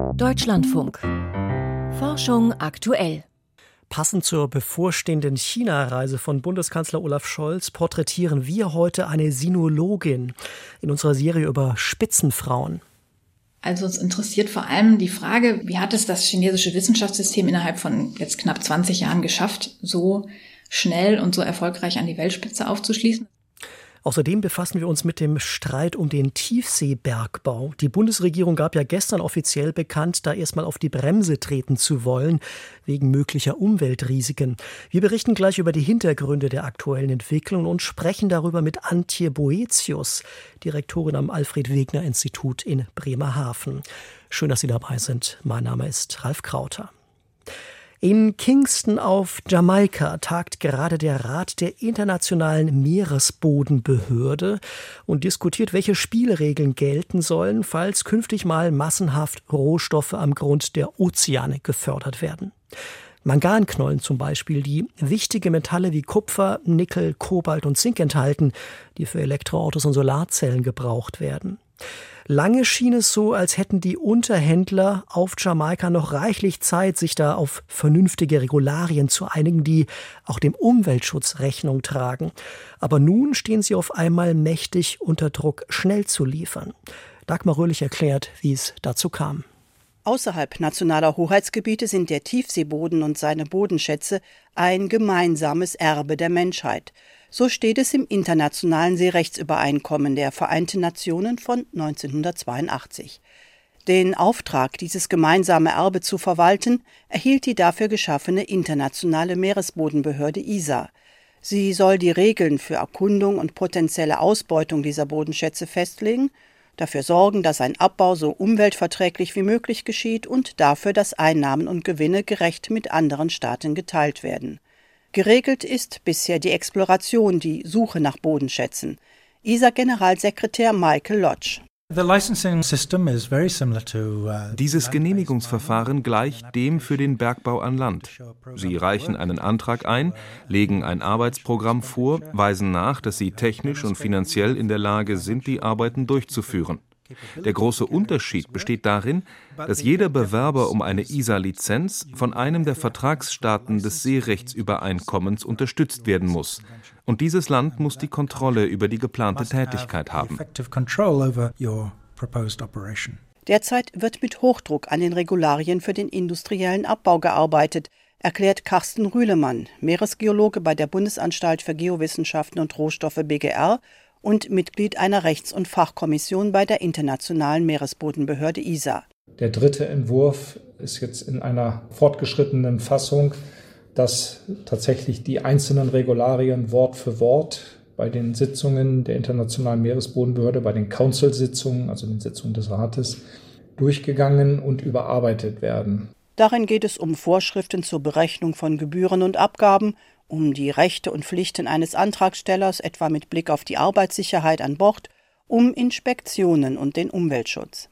Deutschlandfunk. Forschung aktuell. Passend zur bevorstehenden China-Reise von Bundeskanzler Olaf Scholz porträtieren wir heute eine Sinologin in unserer Serie über Spitzenfrauen. Also uns interessiert vor allem die Frage, wie hat es das chinesische Wissenschaftssystem innerhalb von jetzt knapp 20 Jahren geschafft, so schnell und so erfolgreich an die Weltspitze aufzuschließen? Außerdem befassen wir uns mit dem Streit um den Tiefseebergbau. Die Bundesregierung gab ja gestern offiziell bekannt, da erstmal auf die Bremse treten zu wollen, wegen möglicher Umweltrisiken. Wir berichten gleich über die Hintergründe der aktuellen Entwicklung und sprechen darüber mit Antje Boetius, Direktorin am Alfred Wegener Institut in Bremerhaven. Schön, dass Sie dabei sind. Mein Name ist Ralf Krauter. In Kingston auf Jamaika tagt gerade der Rat der Internationalen Meeresbodenbehörde und diskutiert, welche Spielregeln gelten sollen, falls künftig mal massenhaft Rohstoffe am Grund der Ozeane gefördert werden. Manganknollen zum Beispiel, die wichtige Metalle wie Kupfer, Nickel, Kobalt und Zink enthalten, die für Elektroautos und Solarzellen gebraucht werden. Lange schien es so, als hätten die Unterhändler auf Jamaika noch reichlich Zeit, sich da auf vernünftige Regularien zu einigen, die auch dem Umweltschutz Rechnung tragen. Aber nun stehen sie auf einmal mächtig unter Druck, schnell zu liefern. Dagmar Röhlich erklärt, wie es dazu kam. Außerhalb nationaler Hoheitsgebiete sind der Tiefseeboden und seine Bodenschätze ein gemeinsames Erbe der Menschheit. So steht es im Internationalen Seerechtsübereinkommen der Vereinten Nationen von 1982. Den Auftrag, dieses gemeinsame Erbe zu verwalten, erhielt die dafür geschaffene Internationale Meeresbodenbehörde ISA. Sie soll die Regeln für Erkundung und potenzielle Ausbeutung dieser Bodenschätze festlegen, dafür sorgen, dass ein Abbau so umweltverträglich wie möglich geschieht und dafür, dass Einnahmen und Gewinne gerecht mit anderen Staaten geteilt werden. Geregelt ist bisher die Exploration, die Suche nach Bodenschätzen. ISA-Generalsekretär Michael Lodge. Uh, Dieses Genehmigungsverfahren gleicht dem für den Bergbau an Land. Sie reichen einen Antrag ein, legen ein Arbeitsprogramm vor, weisen nach, dass sie technisch und finanziell in der Lage sind, die Arbeiten durchzuführen. Der große Unterschied besteht darin, dass jeder Bewerber um eine ISA-Lizenz von einem der Vertragsstaaten des Seerechtsübereinkommens unterstützt werden muss. Und dieses Land muss die Kontrolle über die geplante Tätigkeit haben. Derzeit wird mit Hochdruck an den Regularien für den industriellen Abbau gearbeitet, erklärt Carsten Rühlemann, Meeresgeologe bei der Bundesanstalt für Geowissenschaften und Rohstoffe BGR und Mitglied einer Rechts- und Fachkommission bei der Internationalen Meeresbodenbehörde ISA. Der dritte Entwurf ist jetzt in einer fortgeschrittenen Fassung, dass tatsächlich die einzelnen Regularien Wort für Wort bei den Sitzungen der Internationalen Meeresbodenbehörde, bei den Council-Sitzungen, also den Sitzungen des Rates, durchgegangen und überarbeitet werden. Darin geht es um Vorschriften zur Berechnung von Gebühren und Abgaben um die Rechte und Pflichten eines Antragstellers, etwa mit Blick auf die Arbeitssicherheit an Bord, um Inspektionen und den Umweltschutz.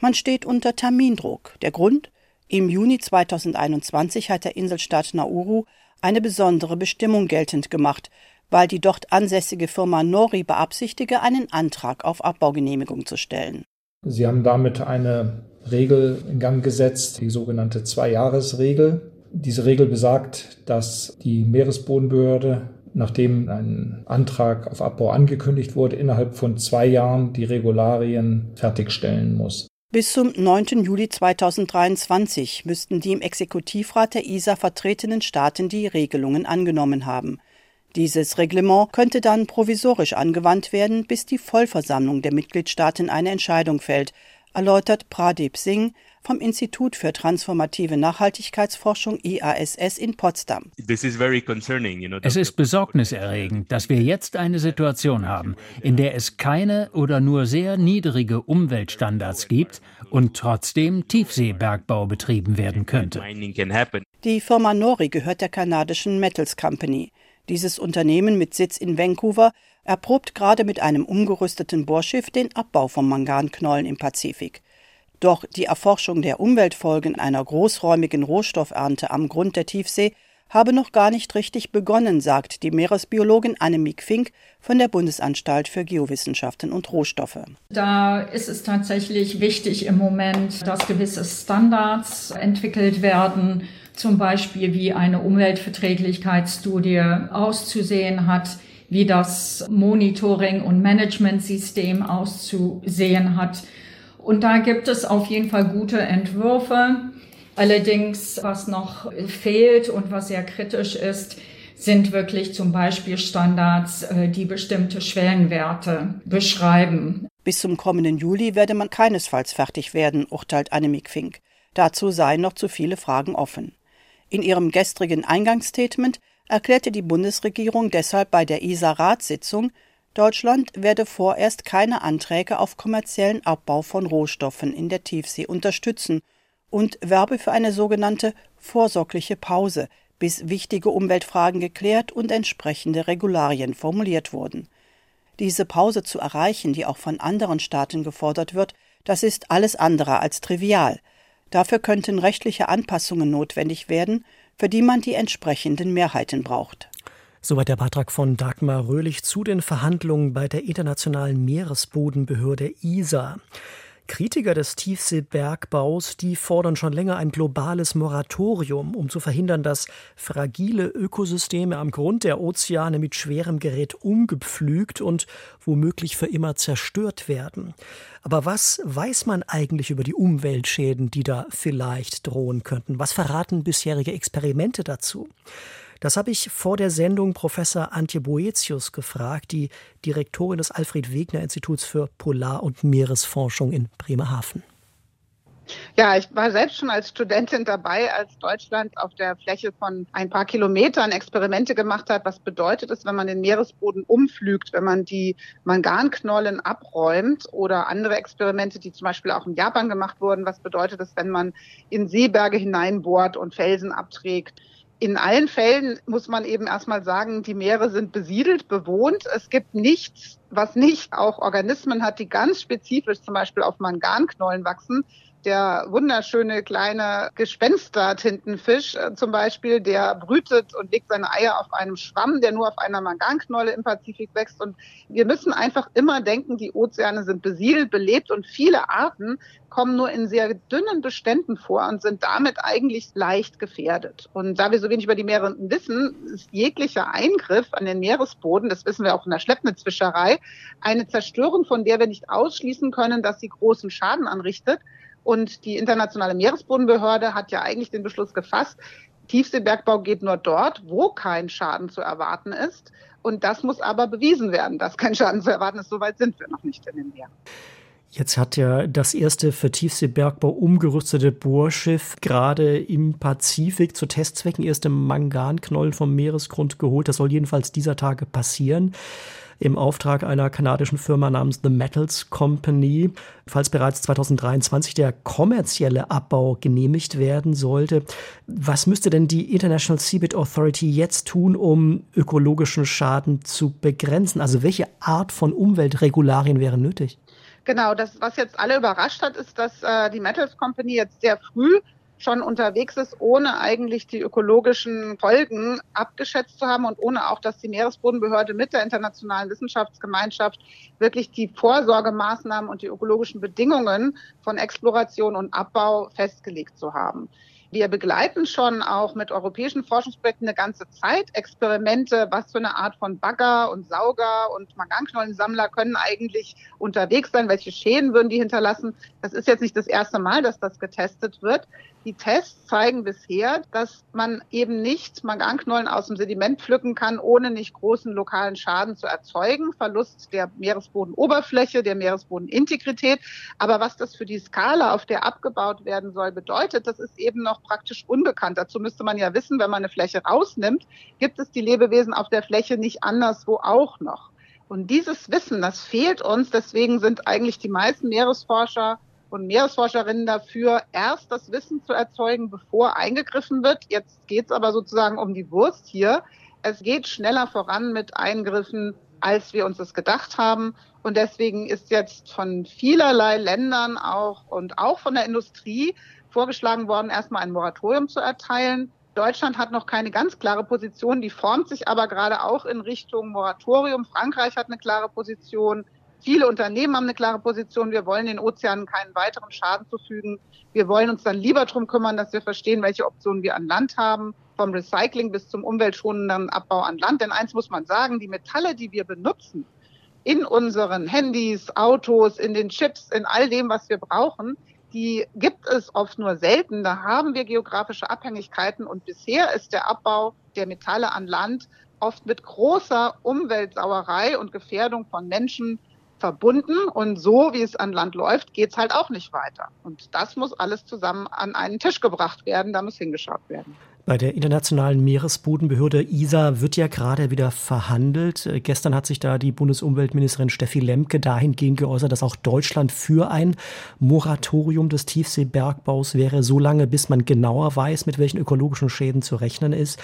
Man steht unter Termindruck. Der Grund? Im Juni 2021 hat der Inselstaat Nauru eine besondere Bestimmung geltend gemacht, weil die dort ansässige Firma Nori beabsichtige, einen Antrag auf Abbaugenehmigung zu stellen. Sie haben damit eine Regel in Gang gesetzt, die sogenannte Zwei-Jahres-Regel. Diese Regel besagt, dass die Meeresbodenbehörde, nachdem ein Antrag auf Abbau angekündigt wurde, innerhalb von zwei Jahren die Regularien fertigstellen muss. Bis zum 9. Juli 2023 müssten die im Exekutivrat der ISA vertretenen Staaten die Regelungen angenommen haben. Dieses Reglement könnte dann provisorisch angewandt werden, bis die Vollversammlung der Mitgliedstaaten eine Entscheidung fällt, erläutert Pradeep Singh, vom Institut für transformative Nachhaltigkeitsforschung IASS in Potsdam. Es ist besorgniserregend, dass wir jetzt eine Situation haben, in der es keine oder nur sehr niedrige Umweltstandards gibt und trotzdem Tiefseebergbau betrieben werden könnte. Die Firma Nori gehört der kanadischen Metals Company. Dieses Unternehmen mit Sitz in Vancouver erprobt gerade mit einem umgerüsteten Bohrschiff den Abbau von Manganknollen im Pazifik. Doch die Erforschung der Umweltfolgen einer großräumigen Rohstoffernte am Grund der Tiefsee habe noch gar nicht richtig begonnen, sagt die Meeresbiologin Annemiek Fink von der Bundesanstalt für Geowissenschaften und Rohstoffe. Da ist es tatsächlich wichtig im Moment, dass gewisse Standards entwickelt werden, zum Beispiel wie eine Umweltverträglichkeitsstudie auszusehen hat, wie das Monitoring- und Managementsystem auszusehen hat. Und da gibt es auf jeden Fall gute Entwürfe. Allerdings, was noch fehlt und was sehr kritisch ist, sind wirklich zum Beispiel Standards, äh, die bestimmte Schwellenwerte beschreiben. Bis zum kommenden Juli werde man keinesfalls fertig werden, urteilt Annemiek Fink. Dazu seien noch zu viele Fragen offen. In ihrem gestrigen Eingangsstatement erklärte die Bundesregierung deshalb bei der ISA-Ratssitzung, Deutschland werde vorerst keine Anträge auf kommerziellen Abbau von Rohstoffen in der Tiefsee unterstützen und werbe für eine sogenannte vorsorgliche Pause, bis wichtige Umweltfragen geklärt und entsprechende Regularien formuliert wurden. Diese Pause zu erreichen, die auch von anderen Staaten gefordert wird, das ist alles andere als trivial. Dafür könnten rechtliche Anpassungen notwendig werden, für die man die entsprechenden Mehrheiten braucht. Soweit der Beitrag von Dagmar Röhlich zu den Verhandlungen bei der Internationalen Meeresbodenbehörde ISA. Kritiker des Tiefseebergbaus, die fordern schon länger ein globales Moratorium, um zu verhindern, dass fragile Ökosysteme am Grund der Ozeane mit schwerem Gerät umgepflügt und womöglich für immer zerstört werden. Aber was weiß man eigentlich über die Umweltschäden, die da vielleicht drohen könnten? Was verraten bisherige Experimente dazu? Das habe ich vor der Sendung Professor Antje Boetius gefragt, die Direktorin des Alfred Wegener Instituts für Polar- und Meeresforschung in Bremerhaven. Ja, ich war selbst schon als Studentin dabei, als Deutschland auf der Fläche von ein paar Kilometern Experimente gemacht hat. Was bedeutet es, wenn man den Meeresboden umflügt, wenn man die Manganknollen abräumt oder andere Experimente, die zum Beispiel auch in Japan gemacht wurden. Was bedeutet es, wenn man in Seeberge hineinbohrt und Felsen abträgt? In allen Fällen muss man eben erstmal sagen, die Meere sind besiedelt, bewohnt. Es gibt nichts, was nicht auch Organismen hat, die ganz spezifisch zum Beispiel auf Manganknollen wachsen der wunderschöne kleine Gespenster-Tintenfisch äh, zum Beispiel, der brütet und legt seine Eier auf einem Schwamm, der nur auf einer Manganknolle im Pazifik wächst. Und wir müssen einfach immer denken, die Ozeane sind besiedelt, belebt und viele Arten kommen nur in sehr dünnen Beständen vor und sind damit eigentlich leicht gefährdet. Und da wir so wenig über die Meere wissen, ist jeglicher Eingriff an den Meeresboden, das wissen wir auch in der Schleppnetzfischerei, eine Zerstörung, von der wir nicht ausschließen können, dass sie großen Schaden anrichtet. Und die Internationale Meeresbodenbehörde hat ja eigentlich den Beschluss gefasst, Tiefseebergbau geht nur dort, wo kein Schaden zu erwarten ist. Und das muss aber bewiesen werden, dass kein Schaden zu erwarten ist. Soweit sind wir noch nicht in den Meeren. Jetzt hat ja das erste für Tiefseebergbau umgerüstete Bohrschiff gerade im Pazifik zu Testzwecken erste Manganknollen vom Meeresgrund geholt. Das soll jedenfalls dieser Tage passieren im Auftrag einer kanadischen Firma namens The Metals Company. Falls bereits 2023 der kommerzielle Abbau genehmigt werden sollte, was müsste denn die International Seabed Authority jetzt tun, um ökologischen Schaden zu begrenzen? Also welche Art von Umweltregularien wären nötig? Genau, das, was jetzt alle überrascht hat, ist, dass äh, die Metals Company jetzt sehr früh schon unterwegs ist, ohne eigentlich die ökologischen Folgen abgeschätzt zu haben und ohne auch, dass die Meeresbodenbehörde mit der internationalen Wissenschaftsgemeinschaft wirklich die Vorsorgemaßnahmen und die ökologischen Bedingungen von Exploration und Abbau festgelegt zu haben. Wir begleiten schon auch mit europäischen Forschungsprojekten eine ganze Zeit Experimente, was für eine Art von Bagger und Sauger und Manganknollensammler können eigentlich unterwegs sein, welche Schäden würden die hinterlassen. Das ist jetzt nicht das erste Mal, dass das getestet wird. Die Tests zeigen bisher, dass man eben nicht Manganknollen aus dem Sediment pflücken kann, ohne nicht großen lokalen Schaden zu erzeugen. Verlust der Meeresbodenoberfläche, der Meeresbodenintegrität. Aber was das für die Skala, auf der abgebaut werden soll, bedeutet, das ist eben noch praktisch unbekannt. Dazu müsste man ja wissen, wenn man eine Fläche rausnimmt, gibt es die Lebewesen auf der Fläche nicht anderswo auch noch. Und dieses Wissen, das fehlt uns. Deswegen sind eigentlich die meisten Meeresforscher und Meeresforscherinnen dafür, erst das Wissen zu erzeugen, bevor eingegriffen wird. Jetzt geht es aber sozusagen um die Wurst hier. Es geht schneller voran mit Eingriffen, als wir uns das gedacht haben. Und deswegen ist jetzt von vielerlei Ländern auch und auch von der Industrie vorgeschlagen worden, erstmal ein Moratorium zu erteilen. Deutschland hat noch keine ganz klare Position, die formt sich aber gerade auch in Richtung Moratorium. Frankreich hat eine klare Position. Viele Unternehmen haben eine klare Position. Wir wollen den Ozeanen keinen weiteren Schaden zufügen. Wir wollen uns dann lieber darum kümmern, dass wir verstehen, welche Optionen wir an Land haben, vom Recycling bis zum umweltschonenden Abbau an Land. Denn eins muss man sagen, die Metalle, die wir benutzen, in unseren Handys, Autos, in den Chips, in all dem, was wir brauchen, die gibt es oft nur selten. Da haben wir geografische Abhängigkeiten und bisher ist der Abbau der Metalle an Land oft mit großer Umweltsauerei und Gefährdung von Menschen verbunden. Und so, wie es an Land läuft, geht es halt auch nicht weiter. Und das muss alles zusammen an einen Tisch gebracht werden. Da muss hingeschaut werden. Bei der Internationalen Meeresbodenbehörde ISA wird ja gerade wieder verhandelt. Äh, gestern hat sich da die Bundesumweltministerin Steffi Lemke dahingehend geäußert, dass auch Deutschland für ein Moratorium des Tiefseebergbaus wäre, so lange, bis man genauer weiß, mit welchen ökologischen Schäden zu rechnen ist.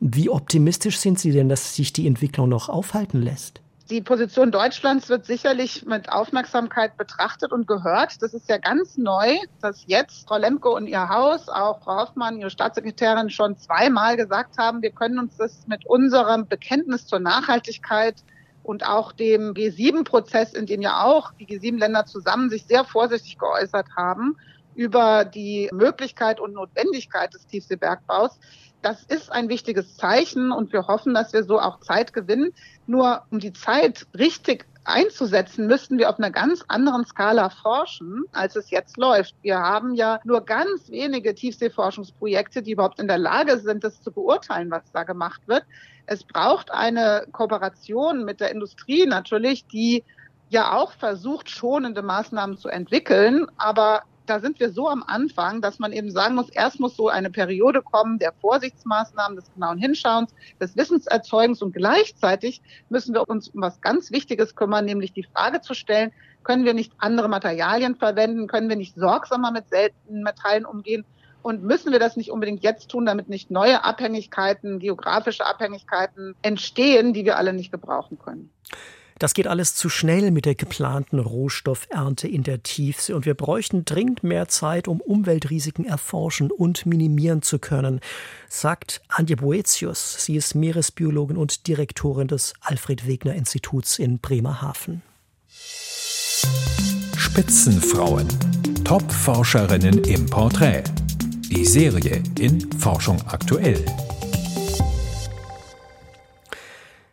Wie optimistisch sind Sie denn, dass sich die Entwicklung noch aufhalten lässt? Die Position Deutschlands wird sicherlich mit Aufmerksamkeit betrachtet und gehört. Das ist ja ganz neu, dass jetzt Frau Lemke und ihr Haus, auch Frau Hoffmann, ihre Staatssekretärin, schon zweimal gesagt haben, wir können uns das mit unserem Bekenntnis zur Nachhaltigkeit und auch dem G7-Prozess, in dem ja auch die G7-Länder zusammen sich sehr vorsichtig geäußert haben, über die Möglichkeit und Notwendigkeit des Tiefseebergbaus, das ist ein wichtiges Zeichen und wir hoffen, dass wir so auch Zeit gewinnen. Nur um die Zeit richtig einzusetzen, müssten wir auf einer ganz anderen Skala forschen, als es jetzt läuft. Wir haben ja nur ganz wenige Tiefseeforschungsprojekte, die überhaupt in der Lage sind, das zu beurteilen, was da gemacht wird. Es braucht eine Kooperation mit der Industrie natürlich, die ja auch versucht, schonende Maßnahmen zu entwickeln. Aber da sind wir so am Anfang, dass man eben sagen muss, erst muss so eine Periode kommen der Vorsichtsmaßnahmen, des genauen Hinschauens, des Wissenserzeugens und gleichzeitig müssen wir uns um was ganz Wichtiges kümmern, nämlich die Frage zu stellen, können wir nicht andere Materialien verwenden, können wir nicht sorgsamer mit seltenen Metallen umgehen und müssen wir das nicht unbedingt jetzt tun, damit nicht neue Abhängigkeiten, geografische Abhängigkeiten entstehen, die wir alle nicht gebrauchen können. Das geht alles zu schnell mit der geplanten Rohstoffernte in der Tiefsee und wir bräuchten dringend mehr Zeit, um Umweltrisiken erforschen und minimieren zu können, sagt Antje Boetius. Sie ist Meeresbiologin und Direktorin des Alfred Wegener Instituts in Bremerhaven. Spitzenfrauen. Top-Forscherinnen im Porträt. Die Serie in Forschung aktuell.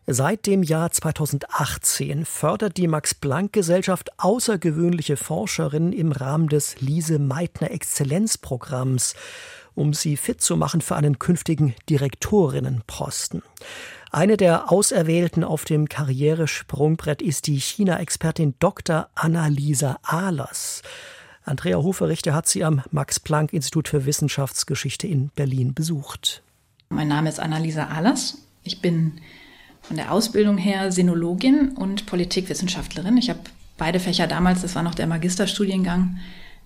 Seit dem Jahr 2018 fördert die Max-Planck-Gesellschaft außergewöhnliche Forscherinnen im Rahmen des Lise-Meitner-Exzellenzprogramms, um sie fit zu machen für einen künftigen Direktorinnenposten. Eine der Auserwählten auf dem Karrieresprungbrett ist die China-Expertin Dr. Annalisa Ahlers. Andrea Hoferichter hat sie am Max-Planck-Institut für Wissenschaftsgeschichte in Berlin besucht. Mein Name ist Annalisa Ahlers. Ich bin von der Ausbildung her Sinologin und Politikwissenschaftlerin. Ich habe beide Fächer damals, das war noch der Magisterstudiengang,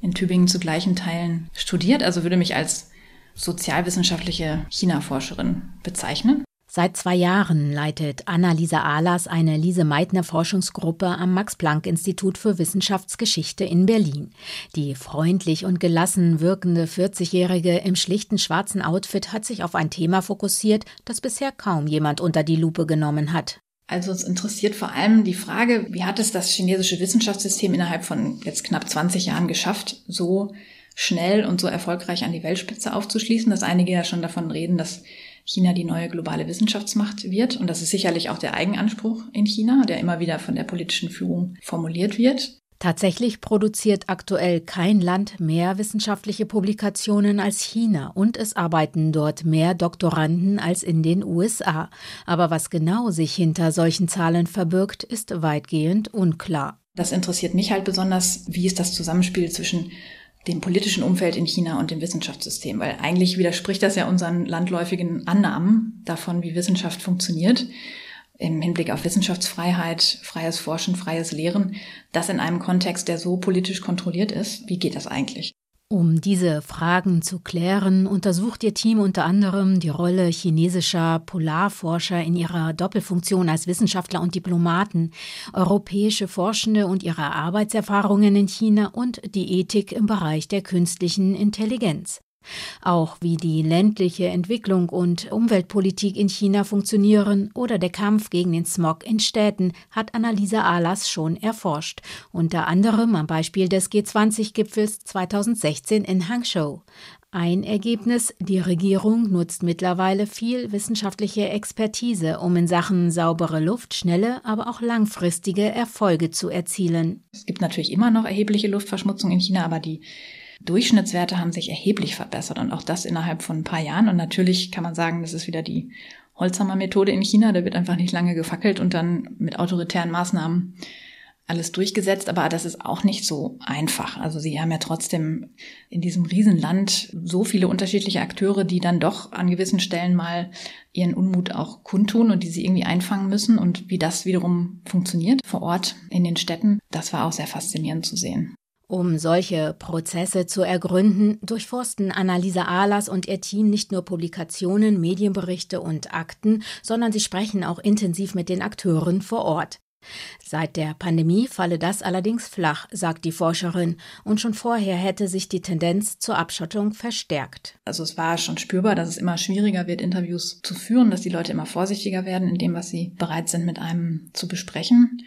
in Tübingen zu gleichen Teilen studiert, also würde mich als sozialwissenschaftliche China-Forscherin bezeichnen. Seit zwei Jahren leitet Anna-Lisa Ahlers eine Lise-Meitner-Forschungsgruppe am Max-Planck-Institut für Wissenschaftsgeschichte in Berlin. Die freundlich und gelassen wirkende 40-Jährige im schlichten schwarzen Outfit hat sich auf ein Thema fokussiert, das bisher kaum jemand unter die Lupe genommen hat. Also uns interessiert vor allem die Frage, wie hat es das chinesische Wissenschaftssystem innerhalb von jetzt knapp 20 Jahren geschafft, so schnell und so erfolgreich an die Weltspitze aufzuschließen, dass einige ja schon davon reden, dass China die neue globale Wissenschaftsmacht wird. Und das ist sicherlich auch der Eigenanspruch in China, der immer wieder von der politischen Führung formuliert wird. Tatsächlich produziert aktuell kein Land mehr wissenschaftliche Publikationen als China und es arbeiten dort mehr Doktoranden als in den USA. Aber was genau sich hinter solchen Zahlen verbirgt, ist weitgehend unklar. Das interessiert mich halt besonders, wie ist das Zusammenspiel zwischen dem politischen Umfeld in China und dem Wissenschaftssystem, weil eigentlich widerspricht das ja unseren landläufigen Annahmen davon, wie Wissenschaft funktioniert im Hinblick auf Wissenschaftsfreiheit, freies Forschen, freies Lehren, das in einem Kontext, der so politisch kontrolliert ist. Wie geht das eigentlich? Um diese Fragen zu klären, untersucht Ihr Team unter anderem die Rolle chinesischer Polarforscher in ihrer Doppelfunktion als Wissenschaftler und Diplomaten, europäische Forschende und ihre Arbeitserfahrungen in China und die Ethik im Bereich der künstlichen Intelligenz. Auch wie die ländliche Entwicklung und Umweltpolitik in China funktionieren oder der Kampf gegen den Smog in Städten hat Annalisa Alas schon erforscht, unter anderem am Beispiel des G20-Gipfels 2016 in Hangzhou. Ein Ergebnis, die Regierung nutzt mittlerweile viel wissenschaftliche Expertise, um in Sachen saubere Luft schnelle, aber auch langfristige Erfolge zu erzielen. Es gibt natürlich immer noch erhebliche Luftverschmutzung in China, aber die Durchschnittswerte haben sich erheblich verbessert und auch das innerhalb von ein paar Jahren. Und natürlich kann man sagen, das ist wieder die Holzhammer-Methode in China. Da wird einfach nicht lange gefackelt und dann mit autoritären Maßnahmen alles durchgesetzt, aber das ist auch nicht so einfach. Also sie haben ja trotzdem in diesem Riesenland so viele unterschiedliche Akteure, die dann doch an gewissen Stellen mal ihren Unmut auch kundtun und die sie irgendwie einfangen müssen und wie das wiederum funktioniert vor Ort in den Städten, das war auch sehr faszinierend zu sehen. Um solche Prozesse zu ergründen, durchforsten Annalisa Ahlers und ihr Team nicht nur Publikationen, Medienberichte und Akten, sondern sie sprechen auch intensiv mit den Akteuren vor Ort. Seit der Pandemie falle das allerdings flach, sagt die Forscherin, und schon vorher hätte sich die Tendenz zur Abschottung verstärkt. Also es war schon spürbar, dass es immer schwieriger wird, Interviews zu führen, dass die Leute immer vorsichtiger werden in dem, was sie bereit sind, mit einem zu besprechen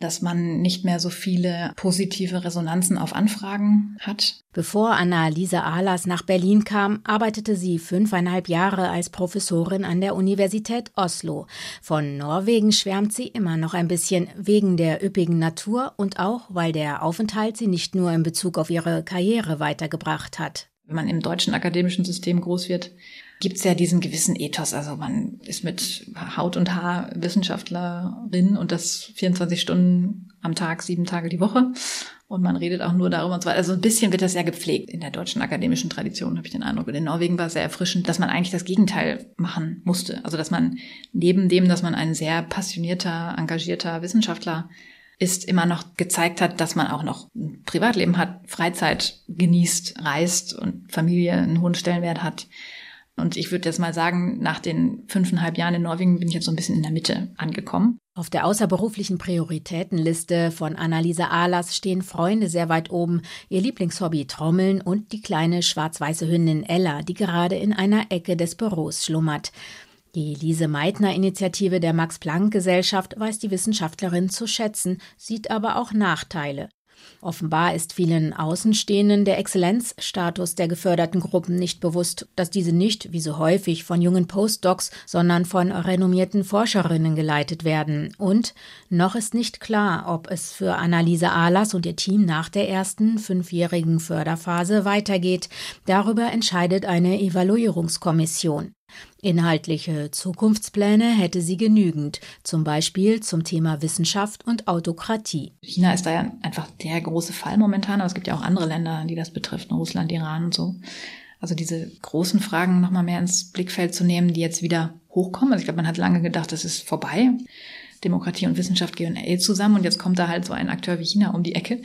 dass man nicht mehr so viele positive Resonanzen auf Anfragen hat. Bevor Anna-Lisa Ahlers nach Berlin kam, arbeitete sie fünfeinhalb Jahre als Professorin an der Universität Oslo. Von Norwegen schwärmt sie immer noch ein bisschen wegen der üppigen Natur und auch, weil der Aufenthalt sie nicht nur in Bezug auf ihre Karriere weitergebracht hat. Wenn man im deutschen akademischen System groß wird, gibt es ja diesen gewissen Ethos. Also man ist mit Haut und Haar Wissenschaftlerin und das 24 Stunden am Tag, sieben Tage die Woche. Und man redet auch nur darüber und so weiter. Also ein bisschen wird das ja gepflegt in der deutschen akademischen Tradition, habe ich den Eindruck. Und in Norwegen war es sehr erfrischend, dass man eigentlich das Gegenteil machen musste. Also dass man neben dem, dass man ein sehr passionierter, engagierter Wissenschaftler ist, immer noch gezeigt hat, dass man auch noch ein Privatleben hat, Freizeit genießt, reist und Familie einen hohen Stellenwert hat. Und ich würde jetzt mal sagen, nach den fünfeinhalb Jahren in Norwegen bin ich jetzt so ein bisschen in der Mitte angekommen. Auf der außerberuflichen Prioritätenliste von Annalisa Ahlers stehen Freunde sehr weit oben, ihr Lieblingshobby Trommeln und die kleine schwarz-weiße Hündin Ella, die gerade in einer Ecke des Büros schlummert. Die Lise Meitner Initiative der Max Planck Gesellschaft weiß die Wissenschaftlerin zu schätzen, sieht aber auch Nachteile. Offenbar ist vielen Außenstehenden der Exzellenzstatus der geförderten Gruppen nicht bewusst, dass diese nicht, wie so häufig, von jungen Postdocs, sondern von renommierten Forscherinnen geleitet werden. Und noch ist nicht klar, ob es für Annalise Ahlers und ihr Team nach der ersten fünfjährigen Förderphase weitergeht. Darüber entscheidet eine Evaluierungskommission. Inhaltliche Zukunftspläne hätte sie genügend, zum Beispiel zum Thema Wissenschaft und Autokratie. China ist da ja einfach der große Fall momentan, aber es gibt ja auch andere Länder, die das betrifft, Russland, Iran und so. Also diese großen Fragen nochmal mehr ins Blickfeld zu nehmen, die jetzt wieder hochkommen. Also ich glaube, man hat lange gedacht, das ist vorbei. Demokratie und Wissenschaft gehen eh zusammen und jetzt kommt da halt so ein Akteur wie China um die Ecke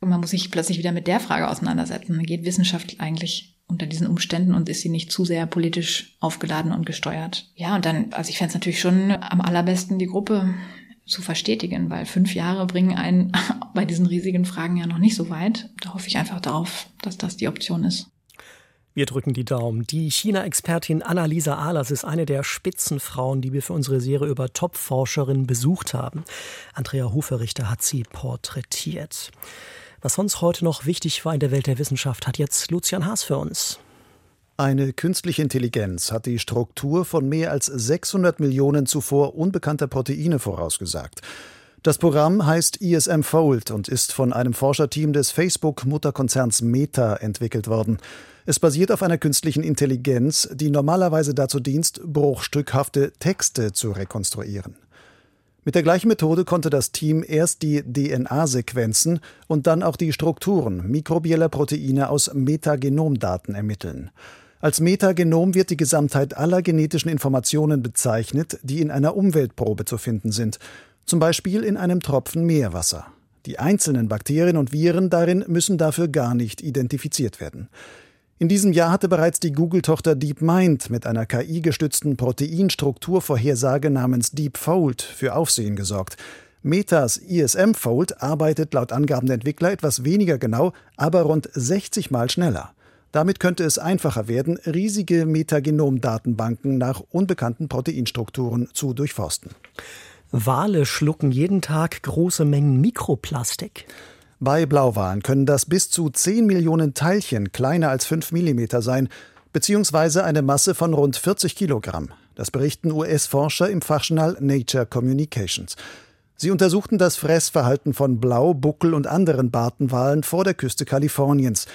und man muss sich plötzlich wieder mit der Frage auseinandersetzen. Geht Wissenschaft eigentlich unter diesen Umständen und ist sie nicht zu sehr politisch aufgeladen und gesteuert. Ja, und dann, also ich fände es natürlich schon am allerbesten, die Gruppe zu verstetigen, weil fünf Jahre bringen einen bei diesen riesigen Fragen ja noch nicht so weit. Da hoffe ich einfach darauf, dass das die Option ist. Wir drücken die Daumen. Die China-Expertin Annalisa Ahlers ist eine der Spitzenfrauen, die wir für unsere Serie über Top-Forscherinnen besucht haben. Andrea Huferichter hat sie porträtiert. Was sonst heute noch wichtig war in der Welt der Wissenschaft, hat jetzt Lucian Haas für uns. Eine künstliche Intelligenz hat die Struktur von mehr als 600 Millionen zuvor unbekannter Proteine vorausgesagt. Das Programm heißt ISM Fold und ist von einem Forscherteam des Facebook-Mutterkonzerns Meta entwickelt worden. Es basiert auf einer künstlichen Intelligenz, die normalerweise dazu dient, bruchstückhafte Texte zu rekonstruieren. Mit der gleichen Methode konnte das Team erst die DNA-Sequenzen und dann auch die Strukturen mikrobieller Proteine aus Metagenomdaten ermitteln. Als Metagenom wird die Gesamtheit aller genetischen Informationen bezeichnet, die in einer Umweltprobe zu finden sind, zum Beispiel in einem Tropfen Meerwasser. Die einzelnen Bakterien und Viren darin müssen dafür gar nicht identifiziert werden. In diesem Jahr hatte bereits die Google-Tochter DeepMind mit einer KI-gestützten Proteinstrukturvorhersage namens DeepFold für Aufsehen gesorgt. Metas ISM-Fold arbeitet laut Angaben der Entwickler etwas weniger genau, aber rund 60 Mal schneller. Damit könnte es einfacher werden, riesige Metagenom-Datenbanken nach unbekannten Proteinstrukturen zu durchforsten. Wale schlucken jeden Tag große Mengen Mikroplastik. Bei Blauwalen können das bis zu 10 Millionen Teilchen kleiner als 5 mm sein, beziehungsweise eine Masse von rund 40 Kilogramm. Das berichten US-Forscher im Fachjournal Nature Communications. Sie untersuchten das Fressverhalten von Blau-, Buckel- und anderen Bartenwalen vor der Küste Kaliforniens.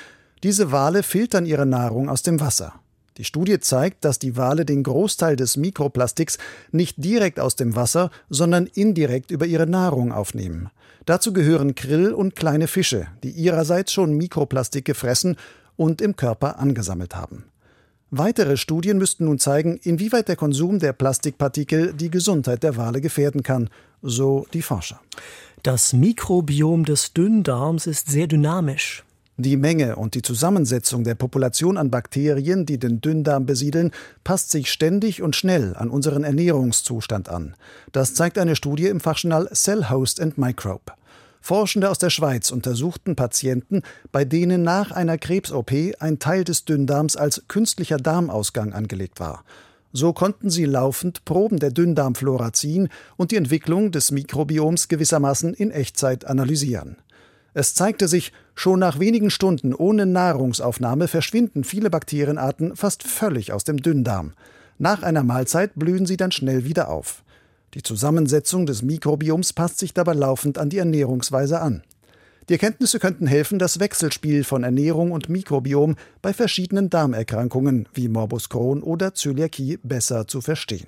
Diese Wale filtern ihre Nahrung aus dem Wasser. Die Studie zeigt, dass die Wale den Großteil des Mikroplastiks nicht direkt aus dem Wasser, sondern indirekt über ihre Nahrung aufnehmen. Dazu gehören Krill und kleine Fische, die ihrerseits schon Mikroplastik gefressen und im Körper angesammelt haben. Weitere Studien müssten nun zeigen, inwieweit der Konsum der Plastikpartikel die Gesundheit der Wale gefährden kann, so die Forscher. Das Mikrobiom des Dünndarms ist sehr dynamisch. Die Menge und die Zusammensetzung der Population an Bakterien, die den Dünndarm besiedeln, passt sich ständig und schnell an unseren Ernährungszustand an. Das zeigt eine Studie im Fachjournal Cell Host and Microbe. Forschende aus der Schweiz untersuchten Patienten, bei denen nach einer Krebs-OP ein Teil des Dünndarms als künstlicher Darmausgang angelegt war. So konnten sie laufend Proben der Dünndarmflora ziehen und die Entwicklung des Mikrobioms gewissermaßen in Echtzeit analysieren. Es zeigte sich, schon nach wenigen Stunden ohne Nahrungsaufnahme verschwinden viele Bakterienarten fast völlig aus dem Dünndarm. Nach einer Mahlzeit blühen sie dann schnell wieder auf. Die Zusammensetzung des Mikrobioms passt sich dabei laufend an die Ernährungsweise an. Die Erkenntnisse könnten helfen, das Wechselspiel von Ernährung und Mikrobiom bei verschiedenen Darmerkrankungen wie Morbus Crohn oder Zöliakie besser zu verstehen.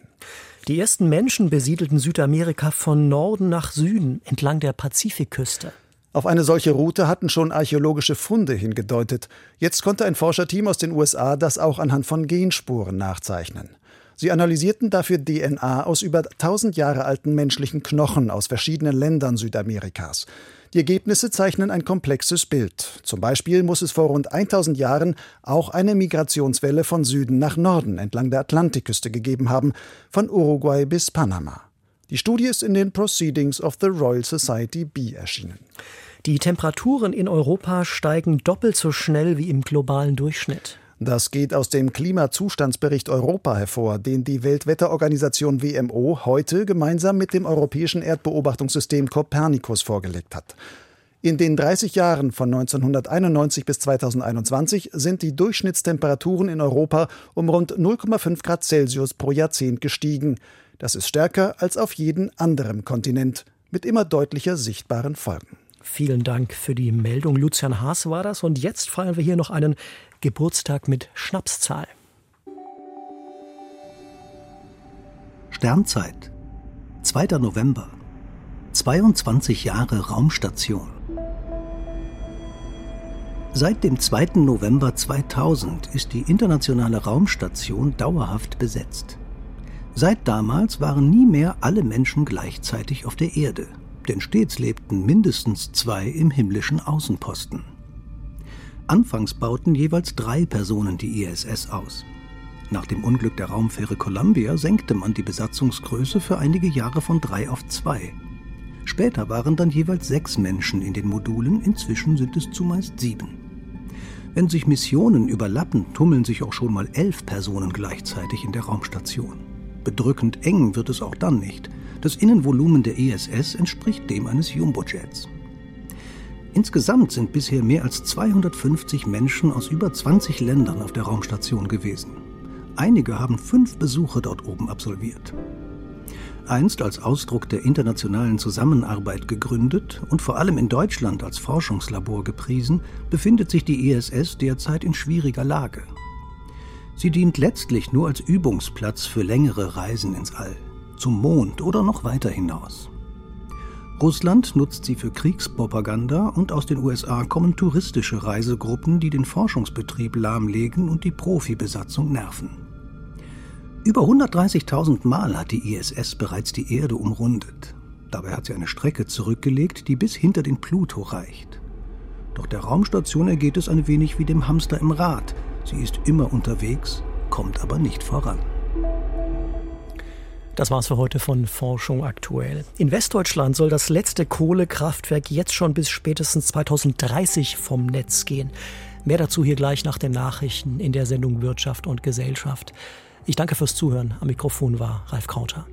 Die ersten Menschen besiedelten Südamerika von Norden nach Süden entlang der Pazifikküste. Auf eine solche Route hatten schon archäologische Funde hingedeutet. Jetzt konnte ein Forscherteam aus den USA das auch anhand von Genspuren nachzeichnen. Sie analysierten dafür DNA aus über 1000 Jahre alten menschlichen Knochen aus verschiedenen Ländern Südamerikas. Die Ergebnisse zeichnen ein komplexes Bild. Zum Beispiel muss es vor rund 1000 Jahren auch eine Migrationswelle von Süden nach Norden entlang der Atlantikküste gegeben haben, von Uruguay bis Panama. Die Studie ist in den Proceedings of the Royal Society B erschienen. Die Temperaturen in Europa steigen doppelt so schnell wie im globalen Durchschnitt. Das geht aus dem Klimazustandsbericht Europa hervor, den die Weltwetterorganisation WMO heute gemeinsam mit dem europäischen Erdbeobachtungssystem Copernicus vorgelegt hat. In den 30 Jahren von 1991 bis 2021 sind die Durchschnittstemperaturen in Europa um rund 0,5 Grad Celsius pro Jahrzehnt gestiegen. Das ist stärker als auf jedem anderen Kontinent, mit immer deutlicher sichtbaren Folgen. Vielen Dank für die Meldung. Lucian Haas war das. Und jetzt feiern wir hier noch einen Geburtstag mit Schnapszahl. Sternzeit, 2. November, 22 Jahre Raumstation. Seit dem 2. November 2000 ist die internationale Raumstation dauerhaft besetzt. Seit damals waren nie mehr alle Menschen gleichzeitig auf der Erde, denn stets lebten mindestens zwei im himmlischen Außenposten. Anfangs bauten jeweils drei Personen die ISS aus. Nach dem Unglück der Raumfähre Columbia senkte man die Besatzungsgröße für einige Jahre von drei auf zwei. Später waren dann jeweils sechs Menschen in den Modulen, inzwischen sind es zumeist sieben. Wenn sich Missionen überlappen, tummeln sich auch schon mal elf Personen gleichzeitig in der Raumstation. Bedrückend eng wird es auch dann nicht. Das Innenvolumen der ISS entspricht dem eines Jumbojets. Insgesamt sind bisher mehr als 250 Menschen aus über 20 Ländern auf der Raumstation gewesen. Einige haben fünf Besuche dort oben absolviert. Einst als Ausdruck der internationalen Zusammenarbeit gegründet und vor allem in Deutschland als Forschungslabor gepriesen, befindet sich die ISS derzeit in schwieriger Lage. Sie dient letztlich nur als Übungsplatz für längere Reisen ins All, zum Mond oder noch weiter hinaus. Russland nutzt sie für Kriegspropaganda und aus den USA kommen touristische Reisegruppen, die den Forschungsbetrieb lahmlegen und die Profibesatzung nerven. Über 130.000 Mal hat die ISS bereits die Erde umrundet. Dabei hat sie eine Strecke zurückgelegt, die bis hinter den Pluto reicht. Doch der Raumstation ergeht es ein wenig wie dem Hamster im Rad. Sie ist immer unterwegs, kommt aber nicht voran. Das war's für heute von Forschung aktuell. In Westdeutschland soll das letzte Kohlekraftwerk jetzt schon bis spätestens 2030 vom Netz gehen. Mehr dazu hier gleich nach den Nachrichten in der Sendung Wirtschaft und Gesellschaft. Ich danke fürs Zuhören. Am Mikrofon war Ralf Krauter.